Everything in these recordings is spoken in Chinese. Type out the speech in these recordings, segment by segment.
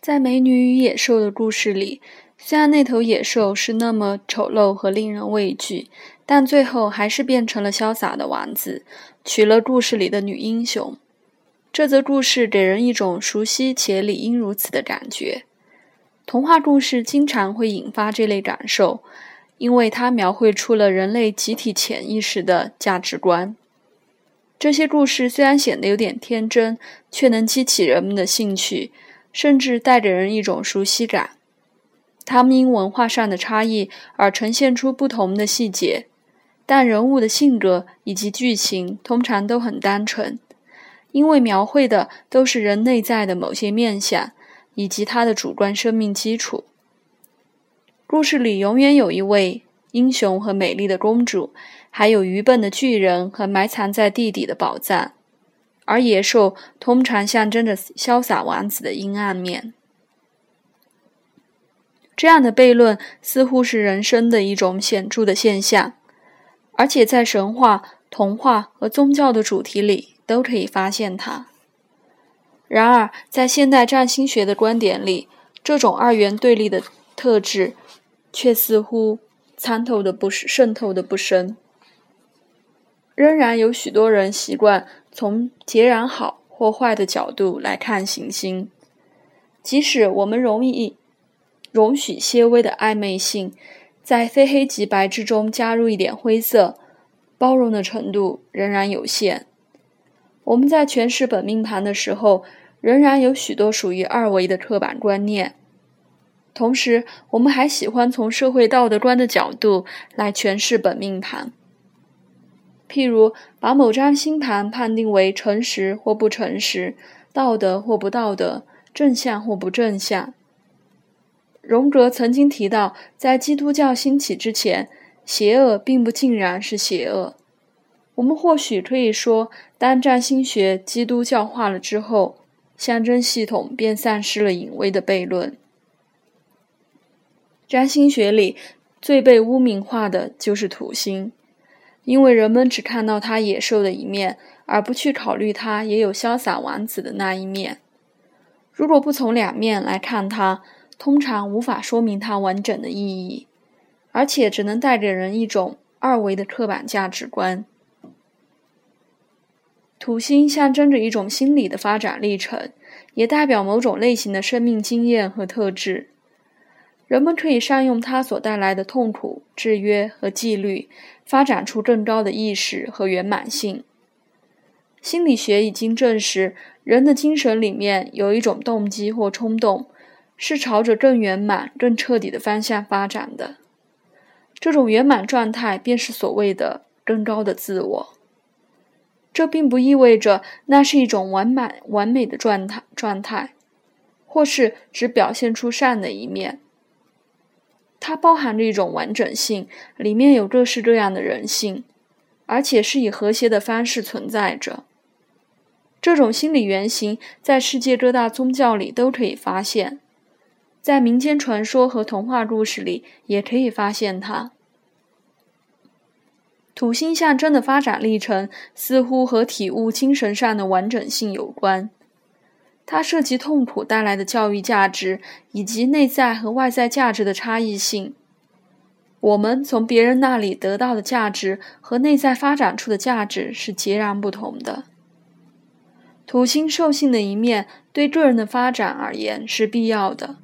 在《美女与野兽》的故事里，虽然那头野兽是那么丑陋和令人畏惧，但最后还是变成了潇洒的王子，娶了故事里的女英雄。这则故事给人一种熟悉且理应如此的感觉。童话故事经常会引发这类感受，因为它描绘出了人类集体潜意识的价值观。这些故事虽然显得有点天真，却能激起人们的兴趣。甚至带给人一种熟悉感。他们因文化上的差异而呈现出不同的细节，但人物的性格以及剧情通常都很单纯，因为描绘的都是人内在的某些面相以及他的主观生命基础。故事里永远有一位英雄和美丽的公主，还有愚笨的巨人和埋藏在地底的宝藏。而野兽通常象征着潇洒王子的阴暗面。这样的悖论似乎是人生的一种显著的现象，而且在神话、童话和宗教的主题里都可以发现它。然而，在现代占星学的观点里，这种二元对立的特质却似乎参透的不渗透的不深。仍然有许多人习惯从截然好或坏的角度来看行星，即使我们容易容许些微的暧昧性，在非黑即白之中加入一点灰色，包容的程度仍然有限。我们在诠释本命盘的时候，仍然有许多属于二维的刻板观念。同时，我们还喜欢从社会道德观的角度来诠释本命盘。譬如，把某张星盘判定为诚实或不诚实、道德或不道德、正向或不正向。荣格曾经提到，在基督教兴起之前，邪恶并不尽然是邪恶。我们或许可以说，当占星学基督教化了之后，象征系统便丧失了隐微的悖论。占星学里最被污名化的就是土星。因为人们只看到他野兽的一面，而不去考虑他也有潇洒王子的那一面。如果不从两面来看他，通常无法说明它完整的意义，而且只能带给人一种二维的刻板价值观。土星象征着一种心理的发展历程，也代表某种类型的生命经验和特质。人们可以善用它所带来的痛苦、制约和纪律。发展出更高的意识和圆满性。心理学已经证实，人的精神里面有一种动机或冲动，是朝着更圆满、更彻底的方向发展的。这种圆满状态便是所谓的更高的自我。这并不意味着那是一种完满、完美的状态，状态，或是只表现出善的一面。它包含着一种完整性，里面有各式各样的人性，而且是以和谐的方式存在着。这种心理原型在世界各大宗教里都可以发现，在民间传说和童话故事里也可以发现它。土星象征的发展历程似乎和体悟精神上的完整性有关。它涉及痛苦带来的教育价值，以及内在和外在价值的差异性。我们从别人那里得到的价值和内在发展出的价值是截然不同的。土星兽性的一面对个人的发展而言是必要的，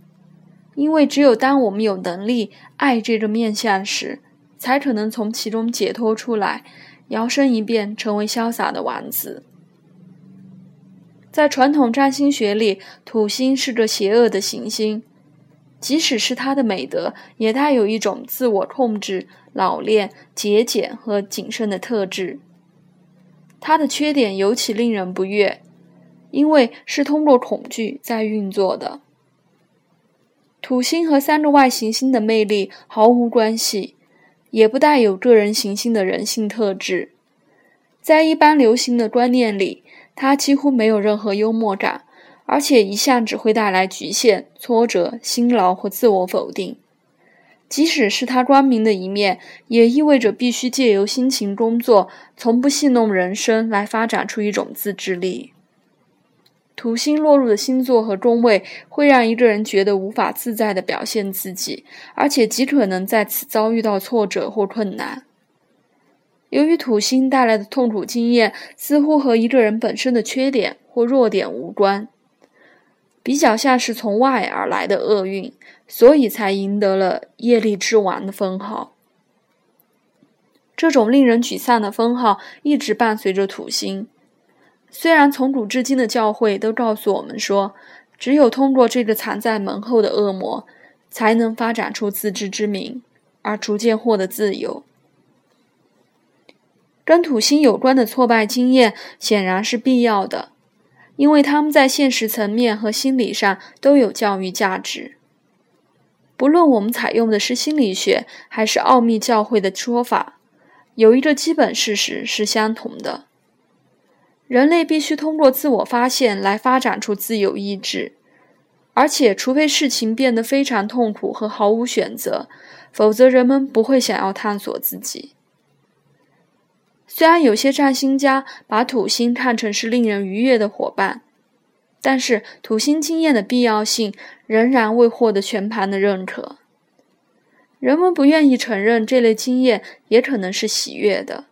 因为只有当我们有能力爱这个面相时，才可能从其中解脱出来，摇身一变成为潇洒的王子。在传统占星学里，土星是个邪恶的行星，即使是它的美德，也带有一种自我控制、老练、节俭和谨慎的特质。它的缺点尤其令人不悦，因为是通过恐惧在运作的。土星和三个外行星的魅力毫无关系，也不带有个人行星的人性特质。在一般流行的观念里。他几乎没有任何幽默感，而且一向只会带来局限、挫折、辛劳或自我否定。即使是他光明的一面，也意味着必须借由辛勤工作、从不戏弄人生来发展出一种自制力。土星落入的星座和宫位会让一个人觉得无法自在地表现自己，而且极可能在此遭遇到挫折或困难。由于土星带来的痛苦经验似乎和一个人本身的缺点或弱点无关，比较像是从外而来的厄运，所以才赢得了业力之王的封号。这种令人沮丧的封号一直伴随着土星。虽然从古至今的教会都告诉我们说，只有通过这个藏在门后的恶魔，才能发展出自知之明，而逐渐获得自由。跟土星有关的挫败经验显然是必要的，因为他们在现实层面和心理上都有教育价值。不论我们采用的是心理学还是奥秘教会的说法，有一个基本事实是相同的：人类必须通过自我发现来发展出自由意志，而且除非事情变得非常痛苦和毫无选择，否则人们不会想要探索自己。虽然有些占星家把土星看成是令人愉悦的伙伴，但是土星经验的必要性仍然未获得全盘的认可。人们不愿意承认这类经验也可能是喜悦的。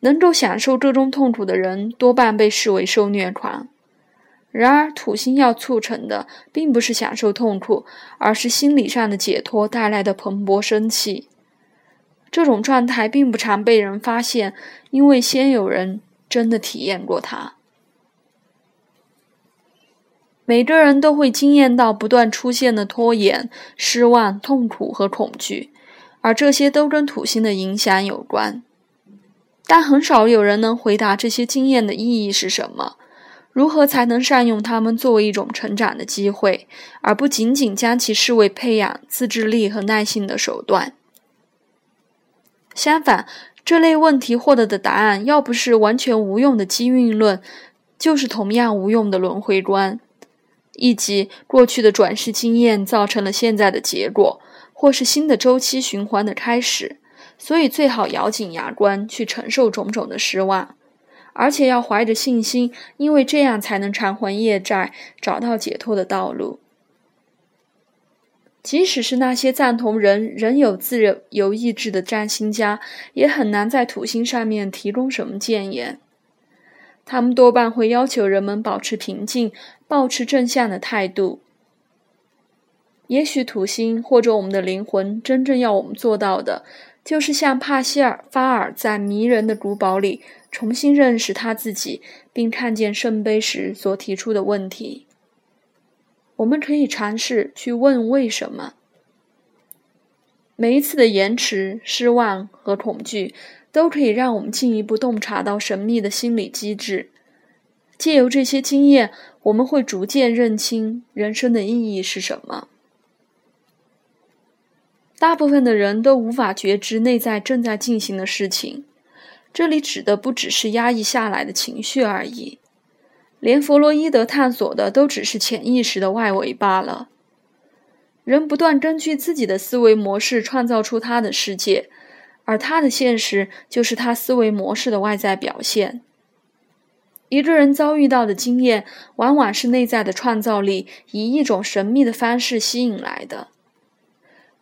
能够享受这种痛苦的人多半被视为受虐狂。然而，土星要促成的并不是享受痛苦，而是心理上的解脱带来的蓬勃生气。这种状态并不常被人发现，因为先有人真的体验过它。每个人都会经验到不断出现的拖延、失望、痛苦和恐惧，而这些都跟土星的影响有关。但很少有人能回答这些经验的意义是什么，如何才能善用它们作为一种成长的机会，而不仅仅将其视为培养自制力和耐性的手段。相反，这类问题获得的答案，要不是完全无用的机运论，就是同样无用的轮回观，以及过去的转世经验造成了现在的结果，或是新的周期循环的开始。所以，最好咬紧牙关去承受种种的失望，而且要怀着信心，因为这样才能偿还业债，找到解脱的道路。即使是那些赞同人仍有自由意志的占星家，也很难在土星上面提供什么谏言。他们多半会要求人们保持平静，保持正向的态度。也许土星或者我们的灵魂真正要我们做到的，就是像帕西尔法尔在迷人的古堡里重新认识他自己，并看见圣杯时所提出的问题。我们可以尝试去问为什么。每一次的延迟、失望和恐惧，都可以让我们进一步洞察到神秘的心理机制。借由这些经验，我们会逐渐认清人生的意义是什么。大部分的人都无法觉知内在正在进行的事情，这里指的不只是压抑下来的情绪而已。连弗洛伊德探索的都只是潜意识的外围罢了。人不断根据自己的思维模式创造出他的世界，而他的现实就是他思维模式的外在表现。一个人遭遇到的经验，往往是内在的创造力以一种神秘的方式吸引来的。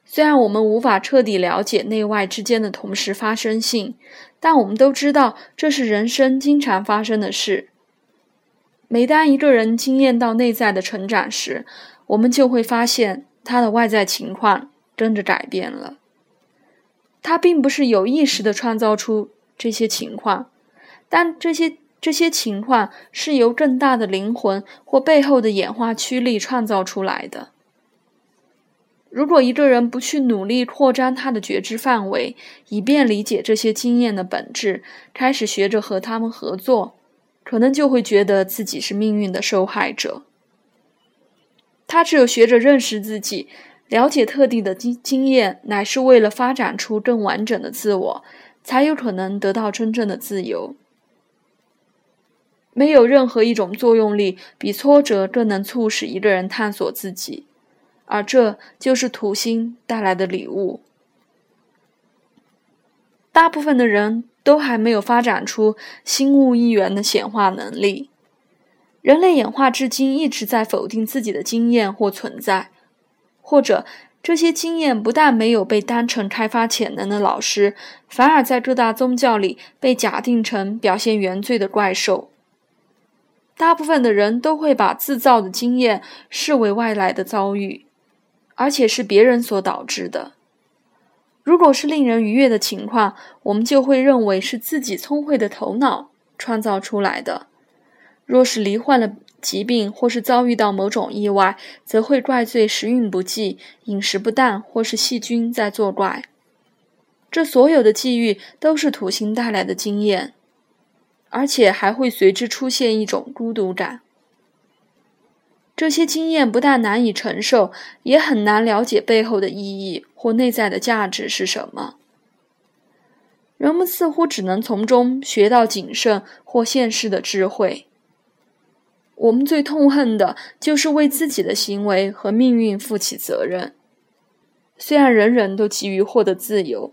虽然我们无法彻底了解内外之间的同时发生性，但我们都知道这是人生经常发生的事。每当一个人经验到内在的成长时，我们就会发现他的外在情况跟着改变了。他并不是有意识地创造出这些情况，但这些这些情况是由更大的灵魂或背后的演化驱力创造出来的。如果一个人不去努力扩张他的觉知范围，以便理解这些经验的本质，开始学着和他们合作。可能就会觉得自己是命运的受害者。他只有学着认识自己，了解特定的经经验，乃是为了发展出更完整的自我，才有可能得到真正的自由。没有任何一种作用力比挫折更能促使一个人探索自己，而这就是土星带来的礼物。大部分的人。都还没有发展出心物一元的显化能力。人类演化至今一直在否定自己的经验或存在，或者这些经验不但没有被当成开发潜能的老师，反而在各大宗教里被假定成表现原罪的怪兽。大部分的人都会把自造的经验视为外来的遭遇，而且是别人所导致的。如果是令人愉悦的情况，我们就会认为是自己聪慧的头脑创造出来的。若是罹患了疾病，或是遭遇到某种意外，则会怪罪时运不济、饮食不当，或是细菌在作怪。这所有的际遇都是土星带来的经验，而且还会随之出现一种孤独感。这些经验不但难以承受，也很难了解背后的意义或内在的价值是什么。人们似乎只能从中学到谨慎或现世的智慧。我们最痛恨的就是为自己的行为和命运负起责任。虽然人人都急于获得自由，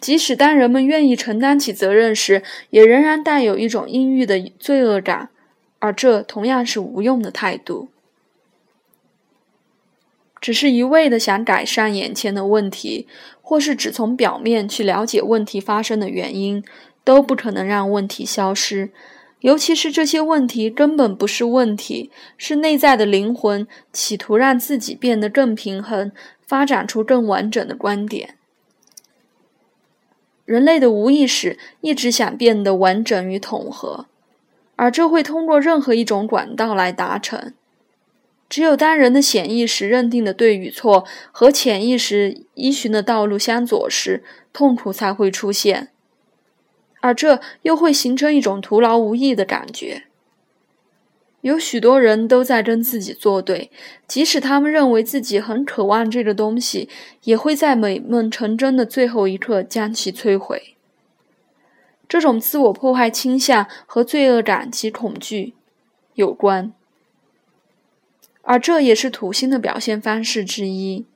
即使当人们愿意承担起责任时，也仍然带有一种阴郁的罪恶感，而这同样是无用的态度。只是一味的想改善眼前的问题，或是只从表面去了解问题发生的原因，都不可能让问题消失。尤其是这些问题根本不是问题，是内在的灵魂企图让自己变得更平衡，发展出更完整的观点。人类的无意识一直想变得完整与统合，而这会通过任何一种管道来达成。只有当人的潜意识认定的对与错和潜意识依循的道路相左时，痛苦才会出现。而这又会形成一种徒劳无益的感觉。有许多人都在跟自己作对，即使他们认为自己很渴望这个东西，也会在美梦成真的最后一刻将其摧毁。这种自我破坏倾向和罪恶感及恐惧有关，而这也是土星的表现方式之一。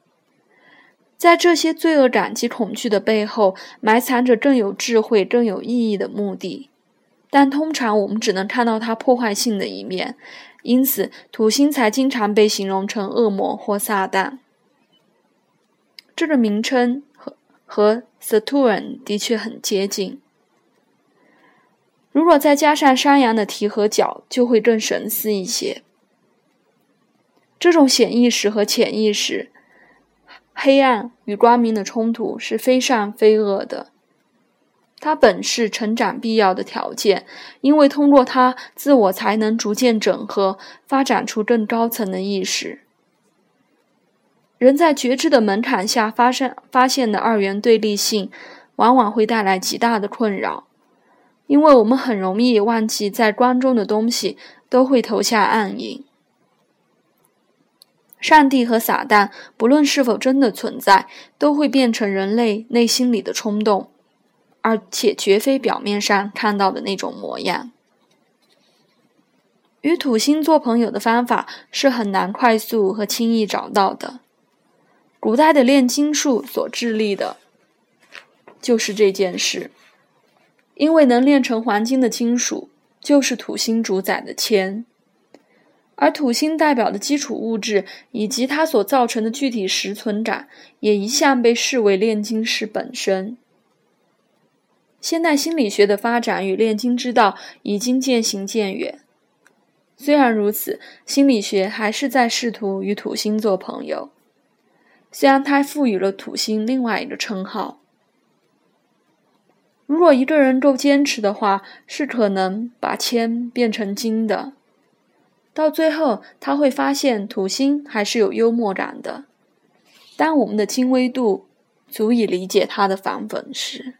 在这些罪恶感及恐惧的背后，埋藏着更有智慧、更有意义的目的，但通常我们只能看到它破坏性的一面，因此土星才经常被形容成恶魔或撒旦。这个名称和和 Saturn 的确很接近，如果再加上山羊的蹄和脚，就会更神似一些。这种显意识和潜意识。黑暗与光明的冲突是非善非恶的，它本是成长必要的条件，因为通过它，自我才能逐渐整合，发展出更高层的意识。人在觉知的门槛下发生发现的二元对立性，往往会带来极大的困扰，因为我们很容易忘记，在光中的东西都会投下暗影。上帝和撒旦，不论是否真的存在，都会变成人类内心里的冲动，而且绝非表面上看到的那种模样。与土星做朋友的方法是很难快速和轻易找到的。古代的炼金术所致力的，就是这件事，因为能炼成黄金的金属，就是土星主宰的铅。而土星代表的基础物质以及它所造成的具体实存感，也一向被视为炼金师本身。现代心理学的发展与炼金之道已经渐行渐远。虽然如此，心理学还是在试图与土星做朋友。虽然它赋予了土星另外一个称号。如果一个人够坚持的话，是可能把铅变成金的。到最后，他会发现土星还是有幽默感的。当我们的精微度足以理解他的反讽时。